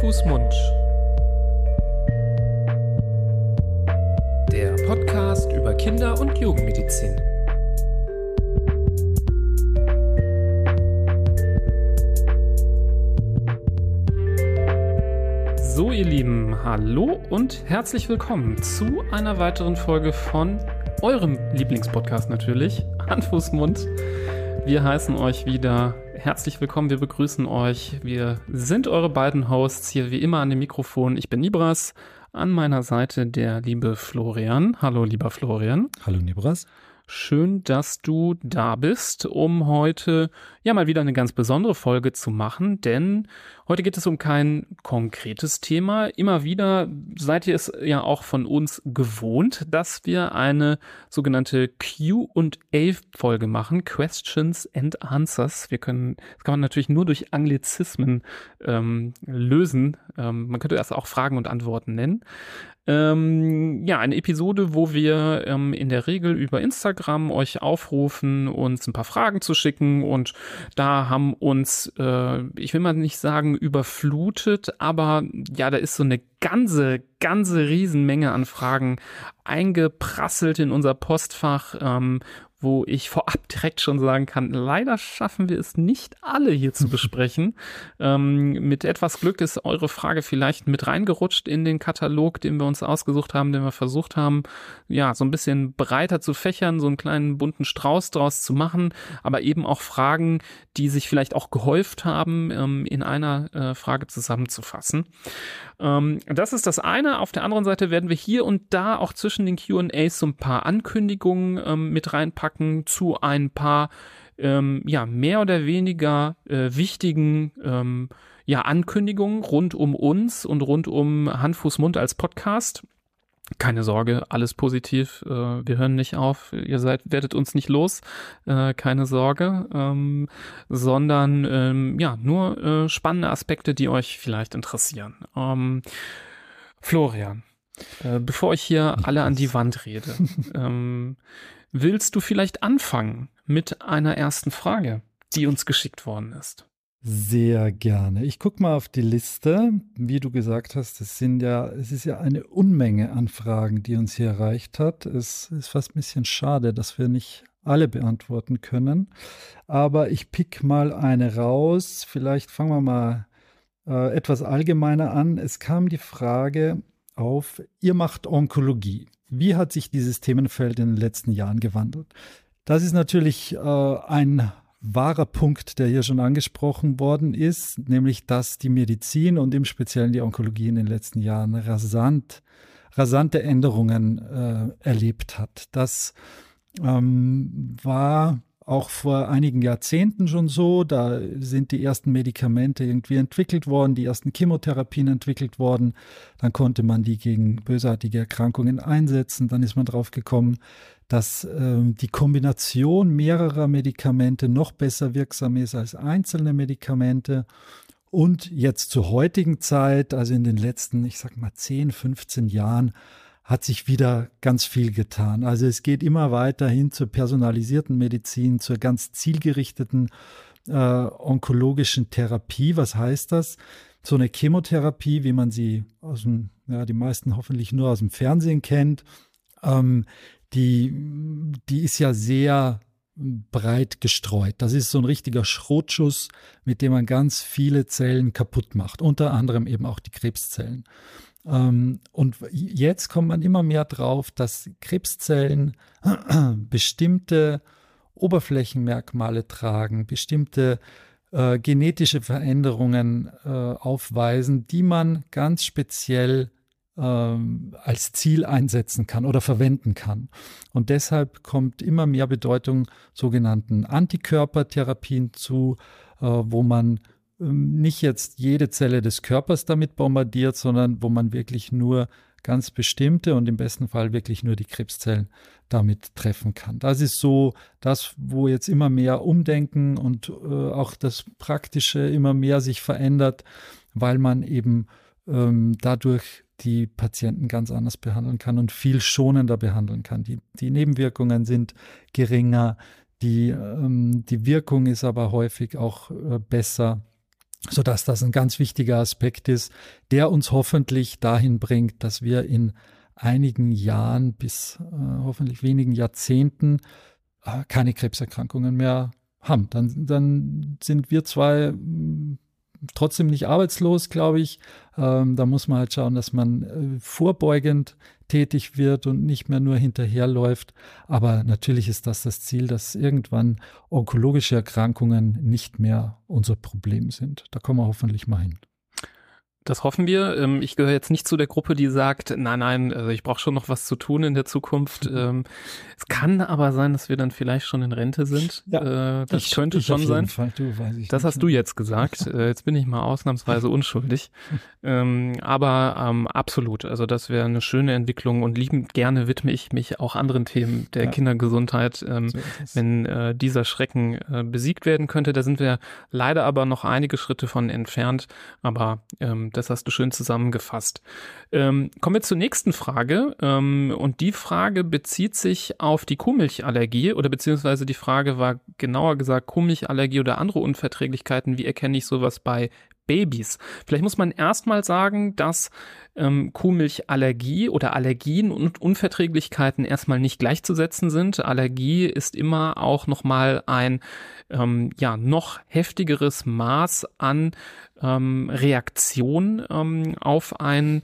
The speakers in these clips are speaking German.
Fuß, Mund. Der Podcast über Kinder- und Jugendmedizin. So, ihr Lieben, hallo und herzlich willkommen zu einer weiteren Folge von eurem Lieblingspodcast natürlich, Handfußmund. Wir heißen euch wieder herzlich willkommen, wir begrüßen euch. Wir sind eure beiden Hosts hier wie immer an dem Mikrofon. Ich bin Nibras, an meiner Seite der liebe Florian. Hallo, lieber Florian. Hallo, Nibras. Schön, dass du da bist, um heute ja mal wieder eine ganz besondere Folge zu machen, denn heute geht es um kein konkretes Thema. Immer wieder seid ihr es ja auch von uns gewohnt, dass wir eine sogenannte Q&A-Folge machen, Questions and Answers. Wir können, das kann man natürlich nur durch Anglizismen ähm, lösen. Ähm, man könnte das auch Fragen und Antworten nennen. Ähm, ja, eine Episode, wo wir ähm, in der Regel über Instagram euch aufrufen, uns ein paar Fragen zu schicken und da haben uns, äh, ich will mal nicht sagen überflutet, aber ja, da ist so eine ganze, ganze Riesenmenge an Fragen eingeprasselt in unser Postfach, ähm, wo ich vorab direkt schon sagen kann, leider schaffen wir es nicht alle hier zu besprechen. ähm, mit etwas Glück ist eure Frage vielleicht mit reingerutscht in den Katalog, den wir uns ausgesucht haben, den wir versucht haben, ja, so ein bisschen breiter zu fächern, so einen kleinen bunten Strauß draus zu machen, aber eben auch Fragen, die sich vielleicht auch gehäuft haben, ähm, in einer äh, Frage zusammenzufassen. Ähm, das ist das eine. Auf der anderen Seite werden wir hier und da auch zwischen den Q&As so ein paar Ankündigungen ähm, mit reinpacken packen zu ein paar ähm, ja mehr oder weniger äh, wichtigen ähm, ja Ankündigungen rund um uns und rund um Hand Fuß Mund als Podcast. Keine Sorge, alles positiv. Äh, wir hören nicht auf. Ihr seid, werdet uns nicht los. Äh, keine Sorge, ähm, sondern ähm, ja nur äh, spannende Aspekte, die euch vielleicht interessieren. Ähm, Florian, äh, bevor ich hier alle an die Wand rede, ähm, Willst du vielleicht anfangen mit einer ersten Frage, die uns geschickt worden ist? Sehr gerne. Ich gucke mal auf die Liste. Wie du gesagt hast, es sind ja, es ist ja eine Unmenge an Fragen, die uns hier erreicht hat. Es ist fast ein bisschen schade, dass wir nicht alle beantworten können. Aber ich pick mal eine raus. Vielleicht fangen wir mal äh, etwas allgemeiner an. Es kam die Frage auf, ihr macht Onkologie. Wie hat sich dieses Themenfeld in den letzten Jahren gewandelt? Das ist natürlich äh, ein wahrer Punkt, der hier schon angesprochen worden ist, nämlich dass die Medizin und im Speziellen die Onkologie in den letzten Jahren rasant, rasante Änderungen äh, erlebt hat. Das ähm, war auch vor einigen Jahrzehnten schon so. Da sind die ersten Medikamente irgendwie entwickelt worden, die ersten Chemotherapien entwickelt worden. Dann konnte man die gegen bösartige Erkrankungen einsetzen. Dann ist man drauf gekommen, dass äh, die Kombination mehrerer Medikamente noch besser wirksam ist als einzelne Medikamente. Und jetzt zur heutigen Zeit, also in den letzten, ich sag mal 10, 15 Jahren, hat sich wieder ganz viel getan. Also es geht immer weiter hin zur personalisierten Medizin, zur ganz zielgerichteten äh, onkologischen Therapie. Was heißt das? So eine Chemotherapie, wie man sie aus dem, ja, die meisten hoffentlich nur aus dem Fernsehen kennt, ähm, die, die ist ja sehr breit gestreut. Das ist so ein richtiger Schrotschuss, mit dem man ganz viele Zellen kaputt macht, unter anderem eben auch die Krebszellen. Ähm, und jetzt kommt man immer mehr drauf, dass Krebszellen bestimmte Oberflächenmerkmale tragen, bestimmte äh, genetische Veränderungen äh, aufweisen, die man ganz speziell ähm, als Ziel einsetzen kann oder verwenden kann. Und deshalb kommt immer mehr Bedeutung sogenannten Antikörpertherapien zu, äh, wo man nicht jetzt jede Zelle des Körpers damit bombardiert, sondern wo man wirklich nur ganz bestimmte und im besten Fall wirklich nur die Krebszellen damit treffen kann. Das ist so das, wo jetzt immer mehr Umdenken und äh, auch das Praktische immer mehr sich verändert, weil man eben ähm, dadurch die Patienten ganz anders behandeln kann und viel schonender behandeln kann. Die, die Nebenwirkungen sind geringer, die, ähm, die Wirkung ist aber häufig auch äh, besser sodass das ein ganz wichtiger Aspekt ist, der uns hoffentlich dahin bringt, dass wir in einigen Jahren bis äh, hoffentlich wenigen Jahrzehnten äh, keine Krebserkrankungen mehr haben. Dann, dann sind wir zwei trotzdem nicht arbeitslos, glaube ich. Ähm, da muss man halt schauen, dass man äh, vorbeugend tätig wird und nicht mehr nur hinterherläuft. Aber natürlich ist das das Ziel, dass irgendwann onkologische Erkrankungen nicht mehr unser Problem sind. Da kommen wir hoffentlich mal hin. Das hoffen wir. Ähm, ich gehöre jetzt nicht zu der Gruppe, die sagt, nein, nein, also ich brauche schon noch was zu tun in der Zukunft. Mhm. Ähm, es kann aber sein, dass wir dann vielleicht schon in Rente sind. Ja, äh, das ich, könnte ich schon sein. Du, das hast du jetzt gesagt. Äh, jetzt bin ich mal ausnahmsweise unschuldig. Ähm, aber absolut, also das wäre eine schöne Entwicklung und liebend gerne widme ich mich auch anderen Themen der ja. Kindergesundheit, so wenn äh, dieser Schrecken besiegt werden könnte. Da sind wir leider aber noch einige Schritte von entfernt. Aber das hast du schön zusammengefasst. Ähm, kommen wir zur nächsten Frage. Ähm, und die Frage bezieht sich auf die Kuhmilchallergie oder beziehungsweise die Frage war genauer gesagt Kuhmilchallergie oder andere Unverträglichkeiten. Wie erkenne ich sowas bei Babys. Vielleicht muss man erstmal sagen, dass ähm, Kuhmilchallergie oder Allergien und Unverträglichkeiten erstmal nicht gleichzusetzen sind. Allergie ist immer auch nochmal ein ähm, ja noch heftigeres Maß an ähm, Reaktion ähm, auf ein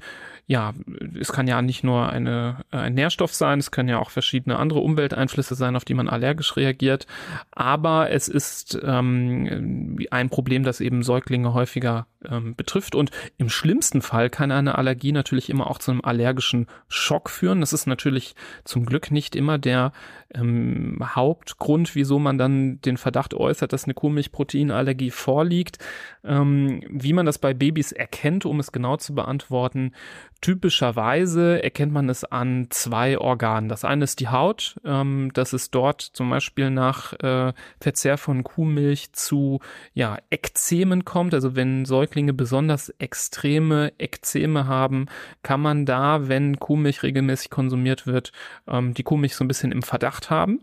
ja, es kann ja nicht nur eine, ein Nährstoff sein, es können ja auch verschiedene andere Umwelteinflüsse sein, auf die man allergisch reagiert. Aber es ist ähm, ein Problem, das eben Säuglinge häufiger ähm, betrifft. Und im schlimmsten Fall kann eine Allergie natürlich immer auch zu einem allergischen Schock führen. Das ist natürlich zum Glück nicht immer der ähm, Hauptgrund, wieso man dann den Verdacht äußert, dass eine Kuhmilchproteinallergie vorliegt. Ähm, wie man das bei Babys erkennt, um es genau zu beantworten, Typischerweise erkennt man es an zwei Organen. Das eine ist die Haut, ähm, dass es dort zum Beispiel nach äh, Verzehr von Kuhmilch zu ja, Ekzemen kommt. Also wenn Säuglinge besonders extreme Ekzeme haben, kann man da, wenn Kuhmilch regelmäßig konsumiert wird, ähm, die Kuhmilch so ein bisschen im Verdacht haben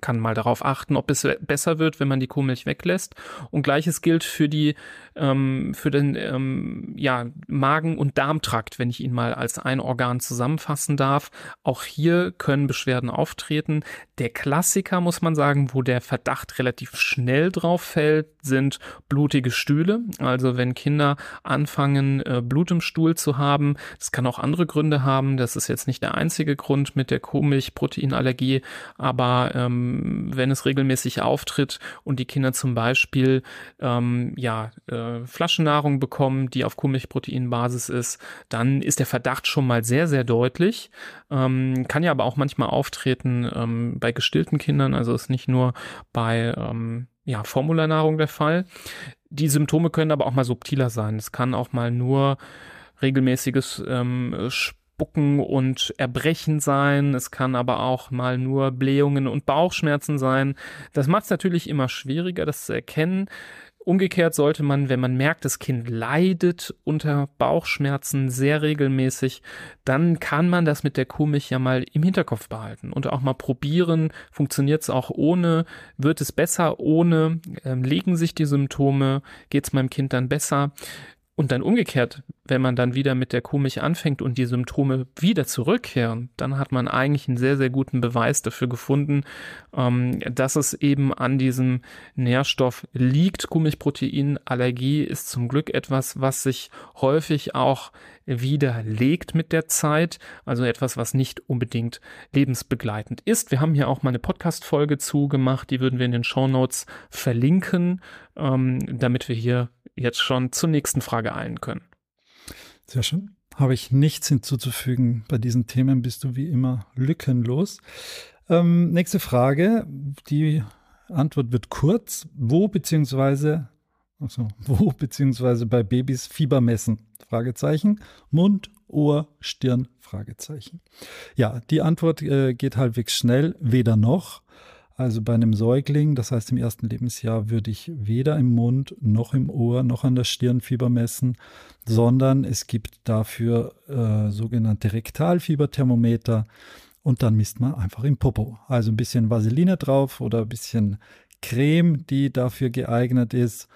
kann mal darauf achten, ob es besser wird, wenn man die Kuhmilch weglässt. Und gleiches gilt für die ähm, für den ähm, ja, Magen- und Darmtrakt, wenn ich ihn mal als ein Organ zusammenfassen darf. Auch hier können Beschwerden auftreten. Der Klassiker, muss man sagen, wo der Verdacht relativ schnell drauf fällt, sind blutige Stühle. Also wenn Kinder anfangen, äh, Blut im Stuhl zu haben, das kann auch andere Gründe haben. Das ist jetzt nicht der einzige Grund mit der Kuhmilchproteinallergie, aber ähm, wenn es regelmäßig auftritt und die Kinder zum Beispiel ähm, ja äh, äh, Flaschennahrung bekommen, die auf Kuhmilchproteinbasis ist, dann ist der Verdacht schon mal sehr, sehr deutlich. Ähm, kann ja aber auch manchmal auftreten ähm, bei gestillten Kindern, also ist nicht nur bei ähm, ja, Formularnahrung der Fall. Die Symptome können aber auch mal subtiler sein. Es kann auch mal nur regelmäßiges ähm, Spucken und Erbrechen sein. Es kann aber auch mal nur Blähungen und Bauchschmerzen sein. Das macht es natürlich immer schwieriger, das zu erkennen. Umgekehrt sollte man, wenn man merkt, das Kind leidet unter Bauchschmerzen sehr regelmäßig, dann kann man das mit der Kuhmilch ja mal im Hinterkopf behalten und auch mal probieren, funktioniert es auch ohne, wird es besser ohne, äh, legen sich die Symptome, geht es meinem Kind dann besser. Und dann umgekehrt, wenn man dann wieder mit der Kuhmilch anfängt und die Symptome wieder zurückkehren, dann hat man eigentlich einen sehr, sehr guten Beweis dafür gefunden, ähm, dass es eben an diesem Nährstoff liegt. Kuhmilchproteinallergie ist zum Glück etwas, was sich häufig auch widerlegt mit der Zeit, also etwas, was nicht unbedingt lebensbegleitend ist. Wir haben hier auch mal eine Podcast-Folge zugemacht, die würden wir in den Show Notes verlinken, ähm, damit wir hier jetzt schon zur nächsten Frage eilen können. Sehr schön. Habe ich nichts hinzuzufügen. Bei diesen Themen bist du wie immer lückenlos. Ähm, nächste Frage. Die Antwort wird kurz. Wo beziehungsweise, also, wo beziehungsweise bei Babys Fieber messen? Fragezeichen. Mund, Ohr, Stirn? Fragezeichen. Ja, die Antwort äh, geht halbwegs schnell. Weder noch. Also bei einem Säugling, das heißt im ersten Lebensjahr, würde ich weder im Mund noch im Ohr noch an der Stirn Fieber messen, sondern es gibt dafür äh, sogenannte Rektalfieberthermometer und dann misst man einfach im Popo. Also ein bisschen Vaseline drauf oder ein bisschen Creme, die dafür geeignet ist.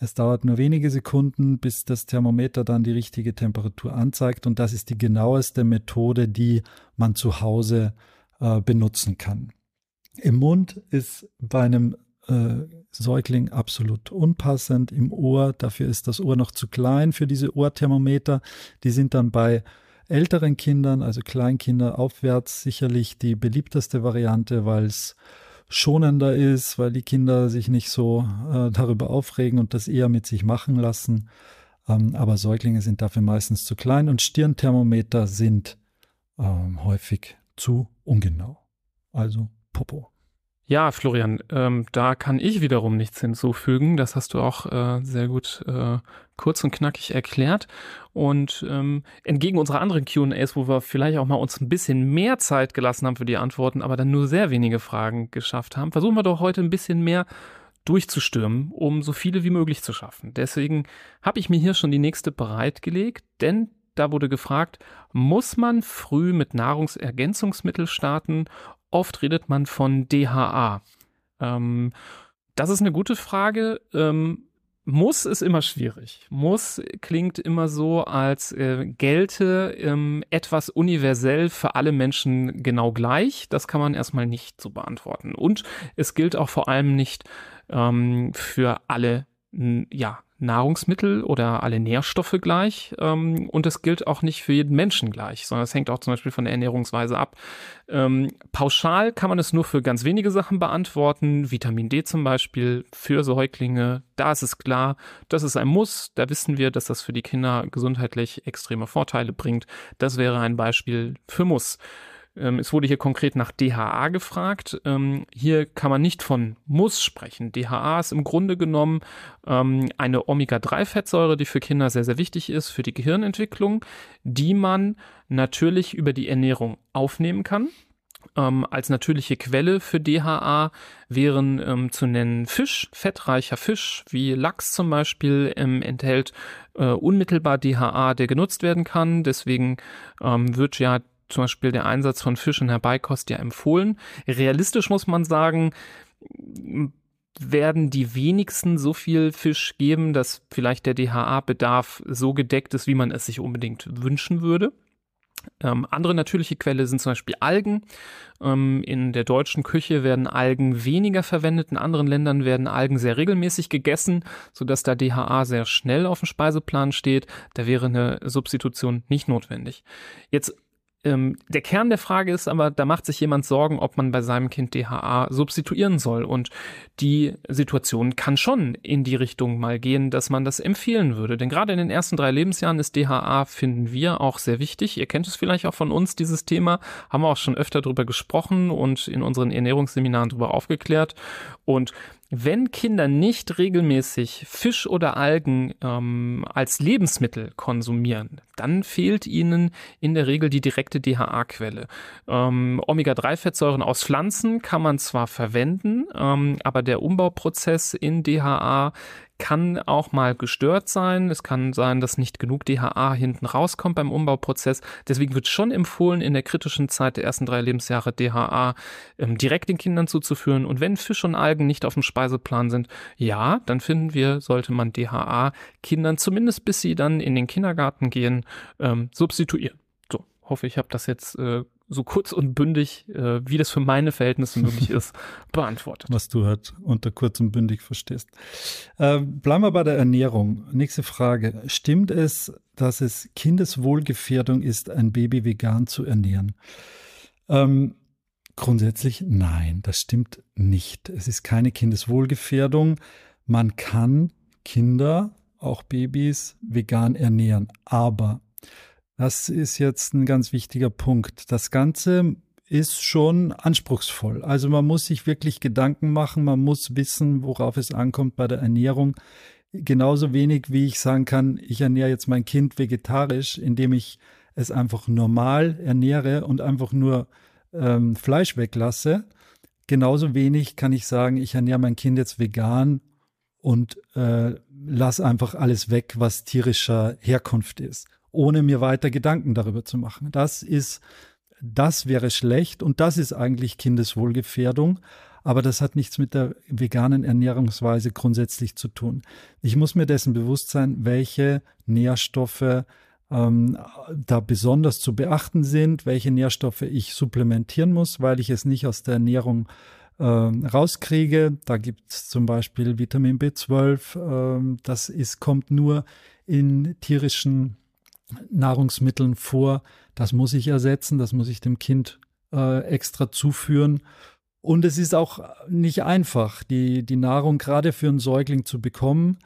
Es dauert nur wenige Sekunden, bis das Thermometer dann die richtige Temperatur anzeigt und das ist die genaueste Methode, die man zu Hause äh, benutzen kann. Im Mund ist bei einem äh, Säugling absolut unpassend. Im Ohr, dafür ist das Ohr noch zu klein für diese Ohrthermometer. Die sind dann bei älteren Kindern, also Kleinkinder aufwärts, sicherlich die beliebteste Variante, weil es schonender ist, weil die Kinder sich nicht so äh, darüber aufregen und das eher mit sich machen lassen. Ähm, aber Säuglinge sind dafür meistens zu klein und Stirnthermometer sind ähm, häufig zu ungenau. Also Popo. Ja, Florian, ähm, da kann ich wiederum nichts hinzufügen. Das hast du auch äh, sehr gut äh, kurz und knackig erklärt. Und ähm, entgegen unserer anderen QAs, wo wir vielleicht auch mal uns ein bisschen mehr Zeit gelassen haben für die Antworten, aber dann nur sehr wenige Fragen geschafft haben, versuchen wir doch heute ein bisschen mehr durchzustürmen, um so viele wie möglich zu schaffen. Deswegen habe ich mir hier schon die nächste bereitgelegt, denn da wurde gefragt, muss man früh mit Nahrungsergänzungsmittel starten oft redet man von DHA. Ähm, das ist eine gute Frage. Ähm, muss ist immer schwierig. Muss klingt immer so, als äh, gelte ähm, etwas universell für alle Menschen genau gleich. Das kann man erstmal nicht so beantworten. Und es gilt auch vor allem nicht ähm, für alle ja, Nahrungsmittel oder alle Nährstoffe gleich ähm, und es gilt auch nicht für jeden Menschen gleich, sondern es hängt auch zum Beispiel von der Ernährungsweise ab. Ähm, pauschal kann man es nur für ganz wenige Sachen beantworten. Vitamin D zum Beispiel für Säuglinge, da ist es klar, das ist ein Muss. Da wissen wir, dass das für die Kinder gesundheitlich extreme Vorteile bringt. Das wäre ein Beispiel für Muss. Ähm, es wurde hier konkret nach DHA gefragt. Ähm, hier kann man nicht von muss sprechen. DHA ist im Grunde genommen ähm, eine Omega-3-Fettsäure, die für Kinder sehr, sehr wichtig ist für die Gehirnentwicklung, die man natürlich über die Ernährung aufnehmen kann. Ähm, als natürliche Quelle für DHA wären ähm, zu nennen Fisch, fettreicher Fisch wie Lachs zum Beispiel ähm, enthält äh, unmittelbar DHA, der genutzt werden kann. Deswegen ähm, wird ja zum Beispiel der Einsatz von Fisch in der Beikost ja empfohlen. Realistisch muss man sagen, werden die wenigsten so viel Fisch geben, dass vielleicht der DHA-Bedarf so gedeckt ist, wie man es sich unbedingt wünschen würde. Ähm, andere natürliche Quelle sind zum Beispiel Algen. Ähm, in der deutschen Küche werden Algen weniger verwendet. In anderen Ländern werden Algen sehr regelmäßig gegessen, sodass da DHA sehr schnell auf dem Speiseplan steht. Da wäre eine Substitution nicht notwendig. Jetzt ähm, der Kern der Frage ist aber, da macht sich jemand Sorgen, ob man bei seinem Kind DHA substituieren soll. Und die Situation kann schon in die Richtung mal gehen, dass man das empfehlen würde. Denn gerade in den ersten drei Lebensjahren ist DHA, finden wir, auch sehr wichtig. Ihr kennt es vielleicht auch von uns, dieses Thema. Haben wir auch schon öfter drüber gesprochen und in unseren Ernährungsseminaren drüber aufgeklärt. Und wenn Kinder nicht regelmäßig Fisch oder Algen ähm, als Lebensmittel konsumieren, dann fehlt ihnen in der Regel die direkte DHA-Quelle. Ähm, Omega-3-Fettsäuren aus Pflanzen kann man zwar verwenden, ähm, aber der Umbauprozess in DHA kann auch mal gestört sein. Es kann sein, dass nicht genug DHA hinten rauskommt beim Umbauprozess. Deswegen wird schon empfohlen, in der kritischen Zeit der ersten drei Lebensjahre DHA ähm, direkt den Kindern zuzuführen. Und wenn Fisch und Algen nicht auf dem Speiseplan sind, ja, dann finden wir, sollte man DHA Kindern zumindest bis sie dann in den Kindergarten gehen, ähm, substituieren. So, hoffe ich habe das jetzt äh, so kurz und bündig, äh, wie das für meine Verhältnisse möglich ist, beantwortet. Was du halt unter kurz und bündig verstehst. Äh, bleiben wir bei der Ernährung. Nächste Frage. Stimmt es, dass es Kindeswohlgefährdung ist, ein Baby vegan zu ernähren? Ähm, grundsätzlich nein, das stimmt nicht. Es ist keine Kindeswohlgefährdung. Man kann Kinder, auch Babys, vegan ernähren. Aber das ist jetzt ein ganz wichtiger Punkt. Das Ganze ist schon anspruchsvoll. Also man muss sich wirklich Gedanken machen, man muss wissen, worauf es ankommt bei der Ernährung. Genauso wenig wie ich sagen kann, ich ernähre jetzt mein Kind vegetarisch, indem ich es einfach normal ernähre und einfach nur ähm, Fleisch weglasse. Genauso wenig kann ich sagen, ich ernähre mein Kind jetzt vegan und äh, lass einfach alles weg, was tierischer Herkunft ist ohne mir weiter Gedanken darüber zu machen. Das ist, das wäre schlecht und das ist eigentlich Kindeswohlgefährdung. aber das hat nichts mit der veganen Ernährungsweise grundsätzlich zu tun. Ich muss mir dessen bewusst sein, welche Nährstoffe ähm, da besonders zu beachten sind, welche Nährstoffe ich supplementieren muss, weil ich es nicht aus der Ernährung äh, rauskriege. Da gibt es zum Beispiel Vitamin B12, äh, das ist, kommt nur in tierischen Nahrungsmitteln vor. Das muss ich ersetzen, das muss ich dem Kind äh, extra zuführen. Und es ist auch nicht einfach, die, die Nahrung gerade für einen Säugling zu bekommen,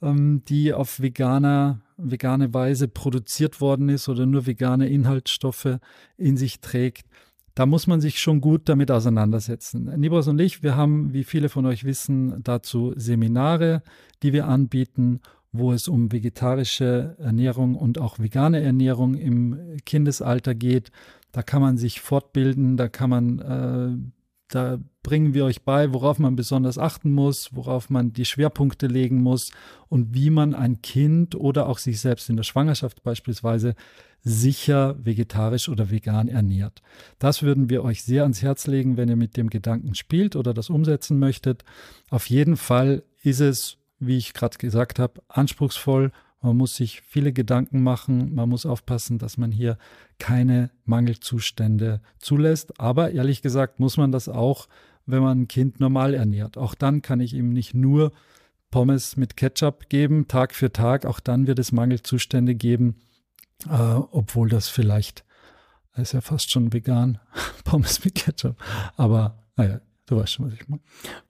ähm, die auf veganer, vegane Weise produziert worden ist oder nur vegane Inhaltsstoffe in sich trägt. Da muss man sich schon gut damit auseinandersetzen. Nibras und ich, wir haben, wie viele von euch wissen, dazu Seminare, die wir anbieten wo es um vegetarische Ernährung und auch vegane Ernährung im Kindesalter geht. Da kann man sich fortbilden, da kann man, äh, da bringen wir euch bei, worauf man besonders achten muss, worauf man die Schwerpunkte legen muss und wie man ein Kind oder auch sich selbst in der Schwangerschaft beispielsweise sicher vegetarisch oder vegan ernährt. Das würden wir euch sehr ans Herz legen, wenn ihr mit dem Gedanken spielt oder das umsetzen möchtet. Auf jeden Fall ist es wie ich gerade gesagt habe, anspruchsvoll. Man muss sich viele Gedanken machen. Man muss aufpassen, dass man hier keine Mangelzustände zulässt. Aber ehrlich gesagt muss man das auch, wenn man ein Kind normal ernährt. Auch dann kann ich ihm nicht nur Pommes mit Ketchup geben, Tag für Tag. Auch dann wird es Mangelzustände geben, äh, obwohl das vielleicht, ist ja fast schon vegan, Pommes mit Ketchup. Aber naja, Du weißt schon, was ich meine.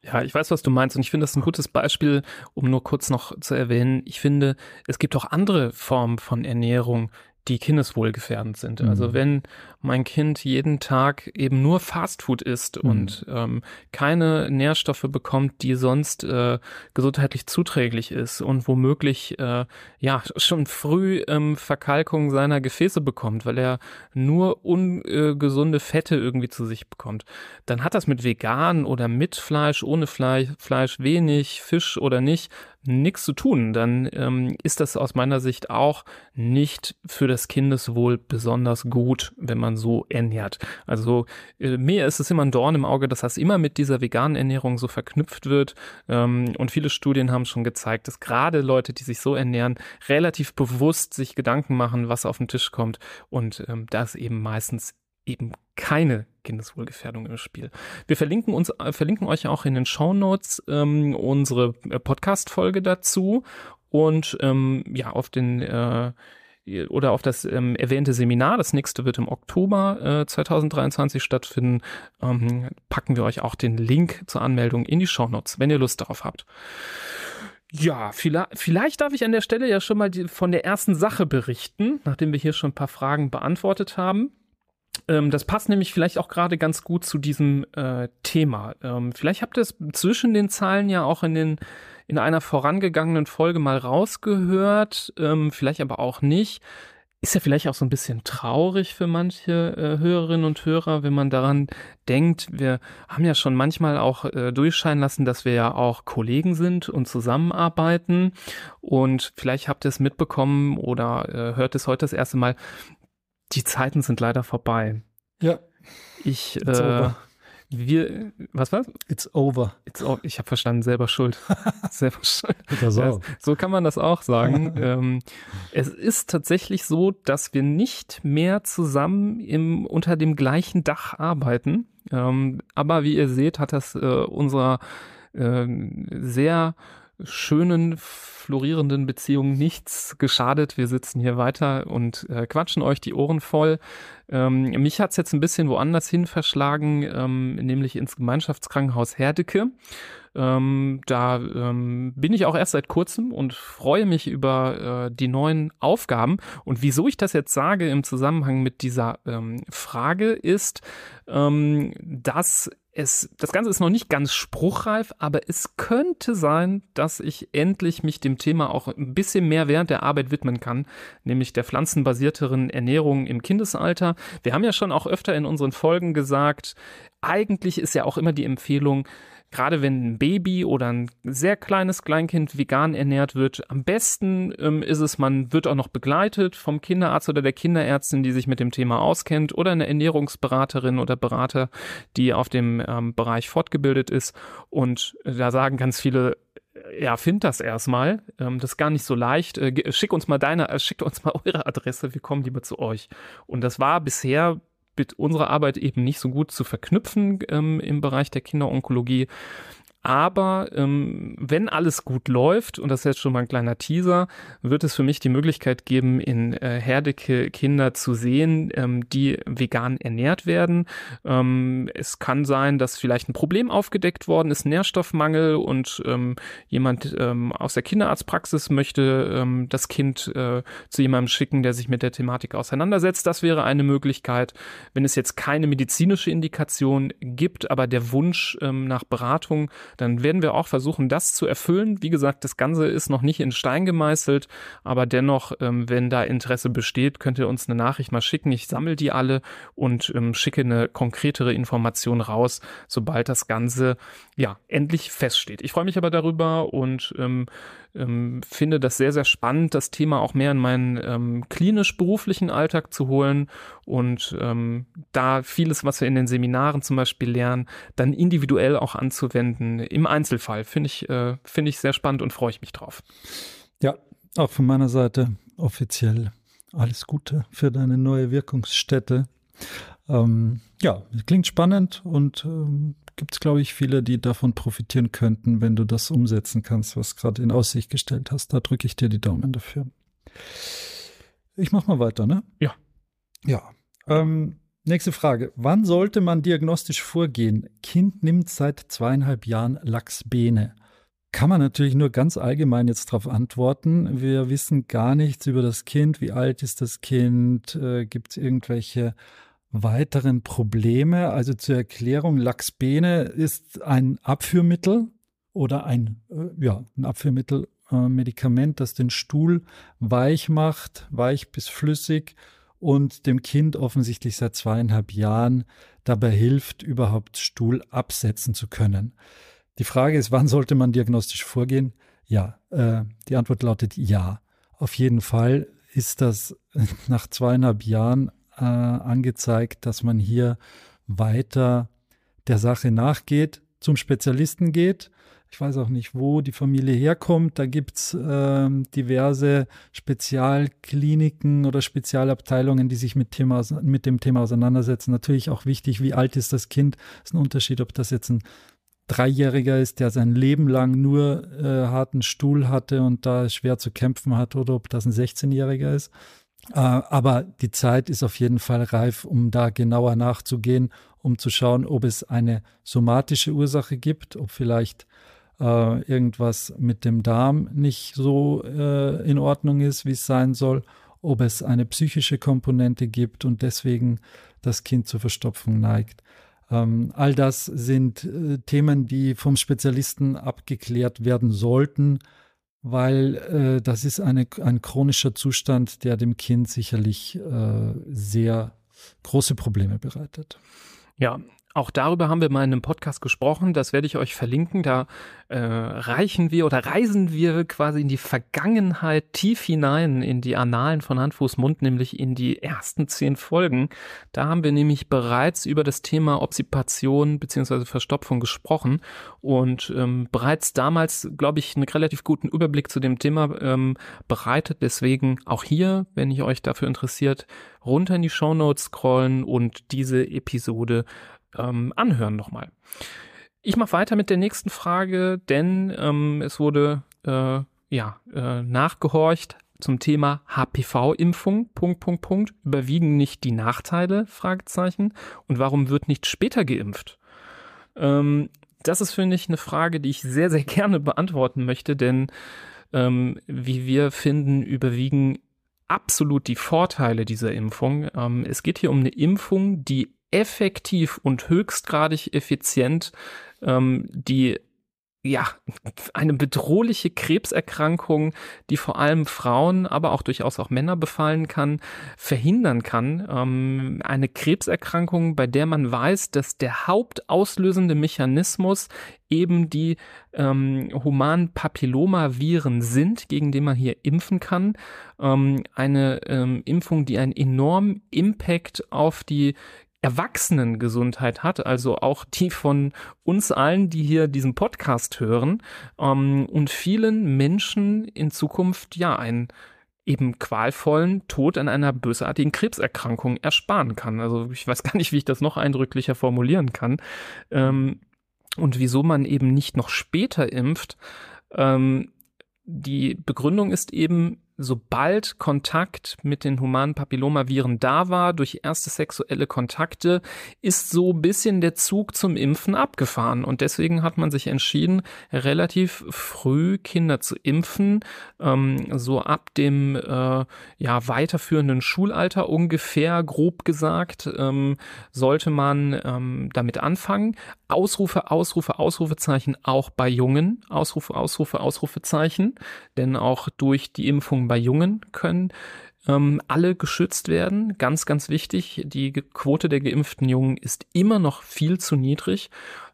Ja, ich weiß, was du meinst. Und ich finde das ein gutes Beispiel, um nur kurz noch zu erwähnen. Ich finde, es gibt auch andere Formen von Ernährung, die kindeswohlgefährdend sind. Also mhm. Also wenn mein Kind jeden Tag eben nur Fastfood isst mhm. und ähm, keine Nährstoffe bekommt, die sonst äh, gesundheitlich zuträglich ist und womöglich äh, ja schon früh ähm, Verkalkung seiner Gefäße bekommt, weil er nur ungesunde Fette irgendwie zu sich bekommt, dann hat das mit vegan oder mit Fleisch, ohne Fleisch, Fleisch wenig, Fisch oder nicht nichts zu tun, dann ähm, ist das aus meiner Sicht auch nicht für das Kindeswohl besonders gut, wenn man so ernährt. Also äh, mir ist es immer ein Dorn im Auge, dass das immer mit dieser veganen Ernährung so verknüpft wird. Ähm, und viele Studien haben schon gezeigt, dass gerade Leute, die sich so ernähren, relativ bewusst sich Gedanken machen, was auf den Tisch kommt. Und ähm, das eben meistens eben keine Kindeswohlgefährdung im Spiel. Wir verlinken uns, äh, verlinken euch auch in den Show Notes ähm, unsere äh, Podcast-Folge dazu und ähm, ja auf den äh, oder auf das ähm, erwähnte Seminar. Das nächste wird im Oktober äh, 2023 stattfinden. Ähm, packen wir euch auch den Link zur Anmeldung in die Show Notes, wenn ihr Lust darauf habt. Ja, vielleicht, vielleicht darf ich an der Stelle ja schon mal die, von der ersten Sache berichten, nachdem wir hier schon ein paar Fragen beantwortet haben. Ähm, das passt nämlich vielleicht auch gerade ganz gut zu diesem äh, Thema. Ähm, vielleicht habt ihr es zwischen den Zeilen ja auch in den in einer vorangegangenen Folge mal rausgehört, ähm, vielleicht aber auch nicht. Ist ja vielleicht auch so ein bisschen traurig für manche äh, Hörerinnen und Hörer, wenn man daran denkt. Wir haben ja schon manchmal auch äh, durchscheinen lassen, dass wir ja auch Kollegen sind und zusammenarbeiten. Und vielleicht habt ihr es mitbekommen oder äh, hört es heute das erste Mal die Zeiten sind leider vorbei. Ja. Ich, äh, wir, was war's? It's over. It's over. Ich habe verstanden, selber schuld. selber schuld. Ja, so kann man das auch sagen. ähm, es ist tatsächlich so, dass wir nicht mehr zusammen im, unter dem gleichen Dach arbeiten. Ähm, aber wie ihr seht, hat das äh, unserer äh, sehr schönen, florierenden Beziehung nichts geschadet. Wir sitzen hier weiter und äh, quatschen euch die Ohren voll. Ähm, mich hat's jetzt ein bisschen woanders hin verschlagen, ähm, nämlich ins Gemeinschaftskrankenhaus Herdecke. Ähm, da ähm, bin ich auch erst seit kurzem und freue mich über äh, die neuen Aufgaben. Und wieso ich das jetzt sage im Zusammenhang mit dieser ähm, Frage ist, ähm, dass es, das Ganze ist noch nicht ganz spruchreif, aber es könnte sein, dass ich endlich mich dem Thema auch ein bisschen mehr während der Arbeit widmen kann, nämlich der pflanzenbasierteren Ernährung im Kindesalter. Wir haben ja schon auch öfter in unseren Folgen gesagt, eigentlich ist ja auch immer die Empfehlung, gerade wenn ein Baby oder ein sehr kleines Kleinkind vegan ernährt wird, am besten ähm, ist es, man wird auch noch begleitet vom Kinderarzt oder der Kinderärztin, die sich mit dem Thema auskennt oder eine Ernährungsberaterin oder Berater, die auf dem ähm, Bereich fortgebildet ist. Und da sagen ganz viele, ja, find das erstmal. Ähm, das ist gar nicht so leicht. Äh, schick uns mal deine, äh, schickt uns mal eure Adresse, wir kommen lieber zu euch. Und das war bisher mit unserer Arbeit eben nicht so gut zu verknüpfen ähm, im Bereich der Kinderonkologie. Aber ähm, wenn alles gut läuft, und das ist jetzt schon mal ein kleiner Teaser, wird es für mich die Möglichkeit geben, in äh, Herdecke Kinder zu sehen, ähm, die vegan ernährt werden. Ähm, es kann sein, dass vielleicht ein Problem aufgedeckt worden ist, Nährstoffmangel und ähm, jemand ähm, aus der Kinderarztpraxis möchte ähm, das Kind äh, zu jemandem schicken, der sich mit der Thematik auseinandersetzt. Das wäre eine Möglichkeit. Wenn es jetzt keine medizinische Indikation gibt, aber der Wunsch ähm, nach Beratung dann werden wir auch versuchen, das zu erfüllen. Wie gesagt, das Ganze ist noch nicht in Stein gemeißelt, aber dennoch, ähm, wenn da Interesse besteht, könnt ihr uns eine Nachricht mal schicken. Ich sammle die alle und ähm, schicke eine konkretere Information raus, sobald das Ganze ja endlich feststeht. Ich freue mich aber darüber und ähm, ähm, finde das sehr, sehr spannend, das Thema auch mehr in meinen ähm, klinisch-beruflichen Alltag zu holen und ähm, da vieles, was wir in den Seminaren zum Beispiel lernen, dann individuell auch anzuwenden im Einzelfall. Finde ich, äh, finde ich sehr spannend und freue ich mich drauf. Ja, auch von meiner Seite offiziell alles Gute für deine neue Wirkungsstätte. Ähm, ja, klingt spannend und ähm, gibt es, glaube ich, viele, die davon profitieren könnten, wenn du das umsetzen kannst, was gerade in Aussicht gestellt hast. Da drücke ich dir die Daumen dafür. Ich mache mal weiter, ne? Ja. Ja. Ähm, nächste Frage. Wann sollte man diagnostisch vorgehen? Kind nimmt seit zweieinhalb Jahren Lachsbene. Kann man natürlich nur ganz allgemein jetzt darauf antworten. Wir wissen gar nichts über das Kind. Wie alt ist das Kind? Äh, Gibt es irgendwelche weiteren Probleme. Also zur Erklärung, Laxbene ist ein Abführmittel oder ein, äh, ja, ein Abführmittel, äh, Medikament, das den Stuhl weich macht, weich bis flüssig und dem Kind offensichtlich seit zweieinhalb Jahren dabei hilft, überhaupt Stuhl absetzen zu können. Die Frage ist, wann sollte man diagnostisch vorgehen? Ja, äh, die Antwort lautet ja. Auf jeden Fall ist das nach zweieinhalb Jahren äh, angezeigt, dass man hier weiter der Sache nachgeht, zum Spezialisten geht. Ich weiß auch nicht, wo die Familie herkommt. Da gibt's äh, diverse Spezialkliniken oder Spezialabteilungen, die sich mit, Thema, mit dem Thema auseinandersetzen. Natürlich auch wichtig, wie alt ist das Kind. Ist ein Unterschied, ob das jetzt ein Dreijähriger ist, der sein Leben lang nur äh, harten Stuhl hatte und da schwer zu kämpfen hat, oder ob das ein 16-Jähriger ist. Äh, aber die Zeit ist auf jeden Fall reif, um da genauer nachzugehen, um zu schauen, ob es eine somatische Ursache gibt, ob vielleicht äh, irgendwas mit dem Darm nicht so äh, in Ordnung ist, wie es sein soll, ob es eine psychische Komponente gibt und deswegen das Kind zur Verstopfung neigt. Ähm, all das sind äh, Themen, die vom Spezialisten abgeklärt werden sollten weil äh, das ist eine, ein chronischer Zustand, der dem Kind sicherlich äh, sehr große Probleme bereitet. Ja, auch darüber haben wir mal in einem Podcast gesprochen. Das werde ich euch verlinken. Da äh, reichen wir oder reisen wir quasi in die Vergangenheit tief hinein in die Annalen von Hand, Fuß, Mund, nämlich in die ersten zehn Folgen. Da haben wir nämlich bereits über das Thema Obsipation beziehungsweise Verstopfung gesprochen und ähm, bereits damals, glaube ich, einen relativ guten Überblick zu dem Thema ähm, bereitet. Deswegen auch hier, wenn ihr euch dafür interessiert, runter in die Show Notes scrollen und diese Episode ähm, anhören nochmal. Ich mache weiter mit der nächsten Frage, denn ähm, es wurde äh, ja äh, nachgehorcht zum Thema HPV-Impfung. Punkt Punkt Punkt. Überwiegen nicht die Nachteile? Fragezeichen. Und warum wird nicht später geimpft? Ähm, das ist finde ich eine Frage, die ich sehr sehr gerne beantworten möchte, denn ähm, wie wir finden überwiegen absolut die Vorteile dieser Impfung. Ähm, es geht hier um eine Impfung, die effektiv und höchstgradig effizient ähm, die ja, eine bedrohliche Krebserkrankung, die vor allem Frauen, aber auch durchaus auch Männer befallen kann, verhindern kann. Ähm, eine Krebserkrankung, bei der man weiß, dass der hauptauslösende Mechanismus eben die ähm, humanen Papillomaviren sind, gegen die man hier impfen kann. Ähm, eine ähm, Impfung, die einen enormen Impact auf die Erwachsenengesundheit hat, also auch die von uns allen, die hier diesen Podcast hören ähm, und vielen Menschen in Zukunft ja einen eben qualvollen Tod an einer bösartigen Krebserkrankung ersparen kann. Also ich weiß gar nicht, wie ich das noch eindrücklicher formulieren kann. Ähm, und wieso man eben nicht noch später impft. Ähm, die Begründung ist eben, sobald Kontakt mit den humanen Papillomaviren da war, durch erste sexuelle Kontakte, ist so ein bisschen der Zug zum Impfen abgefahren. Und deswegen hat man sich entschieden, relativ früh Kinder zu impfen, ähm, so ab dem äh, ja weiterführenden Schulalter ungefähr, grob gesagt, ähm, sollte man ähm, damit anfangen. Ausrufe, Ausrufe, Ausrufezeichen auch bei Jungen. Ausrufe, Ausrufe, Ausrufezeichen. Denn auch durch die Impfung bei Jungen können ähm, alle geschützt werden. Ganz, ganz wichtig. Die Quote der geimpften Jungen ist immer noch viel zu niedrig.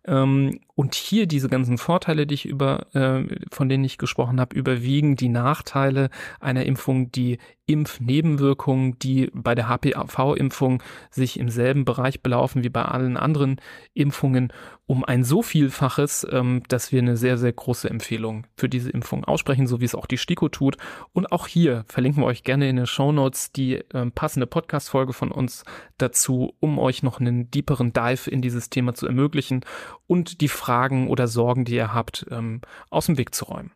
Ähm, und hier diese ganzen Vorteile, die ich über, äh, von denen ich gesprochen habe, überwiegen die Nachteile einer Impfung, die Impfnebenwirkungen, die bei der HPV-Impfung sich im selben Bereich belaufen wie bei allen anderen Impfungen, um ein so Vielfaches, ähm, dass wir eine sehr, sehr große Empfehlung für diese Impfung aussprechen, so wie es auch die STIKO tut. Und auch hier verlinken wir euch gerne in den Show Notes die äh, passende Podcast-Folge von uns dazu, um euch noch einen deeperen Dive in dieses Thema zu ermöglichen und die Fragen oder Sorgen, die ihr habt, ähm, aus dem Weg zu räumen.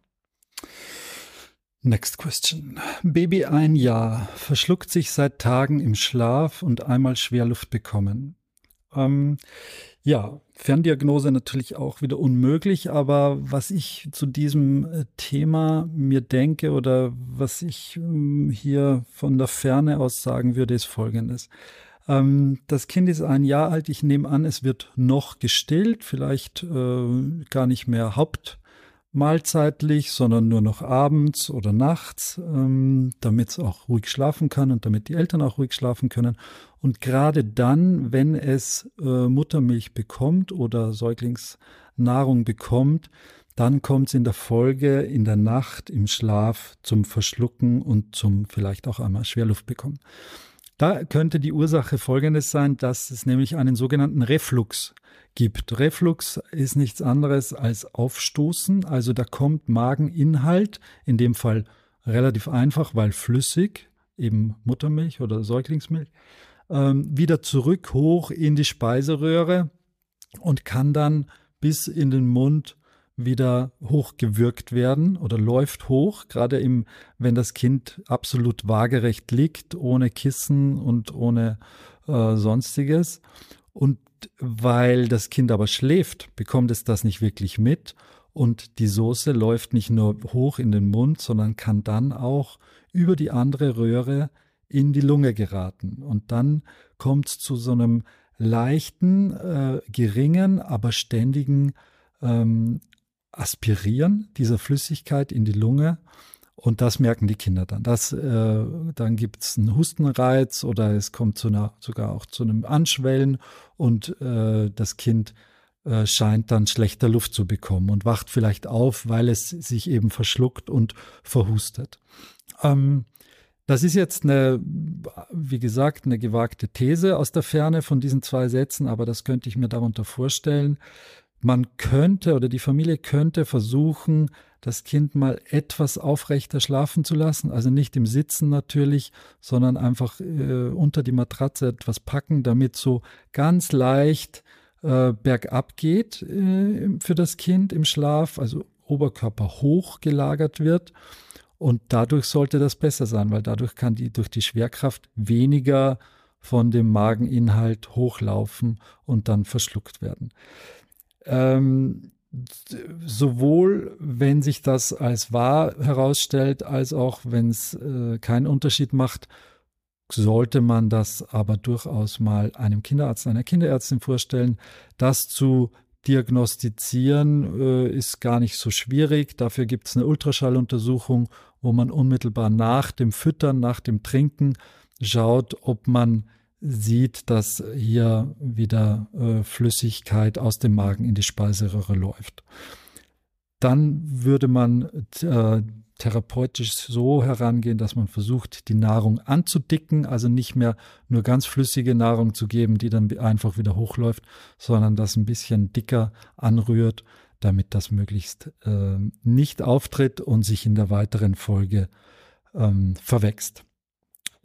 Next question. Baby ein Jahr, verschluckt sich seit Tagen im Schlaf und einmal Schwerluft bekommen. Ähm, ja, Ferndiagnose natürlich auch wieder unmöglich, aber was ich zu diesem äh, Thema mir denke oder was ich ähm, hier von der Ferne aus sagen würde, ist Folgendes. Ähm, das Kind ist ein Jahr alt. Ich nehme an, es wird noch gestillt, vielleicht äh, gar nicht mehr hauptmahlzeitlich, sondern nur noch abends oder nachts, ähm, damit es auch ruhig schlafen kann und damit die Eltern auch ruhig schlafen können. Und gerade dann, wenn es äh, Muttermilch bekommt oder Säuglingsnahrung bekommt, dann kommt es in der Folge in der Nacht im Schlaf zum Verschlucken und zum vielleicht auch einmal Schwerluft bekommen. Da könnte die Ursache folgendes sein, dass es nämlich einen sogenannten Reflux gibt. Reflux ist nichts anderes als Aufstoßen, also da kommt Mageninhalt, in dem Fall relativ einfach, weil flüssig, eben Muttermilch oder Säuglingsmilch, ähm, wieder zurück hoch in die Speiseröhre und kann dann bis in den Mund wieder hochgewürgt werden oder läuft hoch, gerade im, wenn das Kind absolut waagerecht liegt, ohne Kissen und ohne äh, sonstiges. Und weil das Kind aber schläft, bekommt es das nicht wirklich mit und die Soße läuft nicht nur hoch in den Mund, sondern kann dann auch über die andere Röhre in die Lunge geraten. Und dann kommt es zu so einem leichten, äh, geringen, aber ständigen ähm, Aspirieren dieser Flüssigkeit in die Lunge. Und das merken die Kinder dann. Das, äh, dann gibt es einen Hustenreiz oder es kommt zu einer, sogar auch zu einem Anschwellen und äh, das Kind äh, scheint dann schlechter Luft zu bekommen und wacht vielleicht auf, weil es sich eben verschluckt und verhustet. Ähm, das ist jetzt eine, wie gesagt, eine gewagte These aus der Ferne von diesen zwei Sätzen, aber das könnte ich mir darunter vorstellen. Man könnte oder die Familie könnte versuchen, das Kind mal etwas aufrechter schlafen zu lassen. Also nicht im Sitzen natürlich, sondern einfach äh, unter die Matratze etwas packen, damit so ganz leicht äh, bergab geht äh, für das Kind im Schlaf, also Oberkörper hoch gelagert wird. Und dadurch sollte das besser sein, weil dadurch kann die durch die Schwerkraft weniger von dem Mageninhalt hochlaufen und dann verschluckt werden. Ähm, sowohl wenn sich das als wahr herausstellt, als auch wenn es äh, keinen Unterschied macht, sollte man das aber durchaus mal einem Kinderarzt, einer Kinderärztin vorstellen, das zu diagnostizieren äh, ist gar nicht so schwierig. Dafür gibt es eine Ultraschalluntersuchung, wo man unmittelbar nach dem Füttern, nach dem Trinken schaut, ob man sieht, dass hier wieder äh, Flüssigkeit aus dem Magen in die Speiseröhre läuft. Dann würde man äh, therapeutisch so herangehen, dass man versucht, die Nahrung anzudicken, also nicht mehr nur ganz flüssige Nahrung zu geben, die dann einfach wieder hochläuft, sondern das ein bisschen dicker anrührt, damit das möglichst äh, nicht auftritt und sich in der weiteren Folge ähm, verwächst.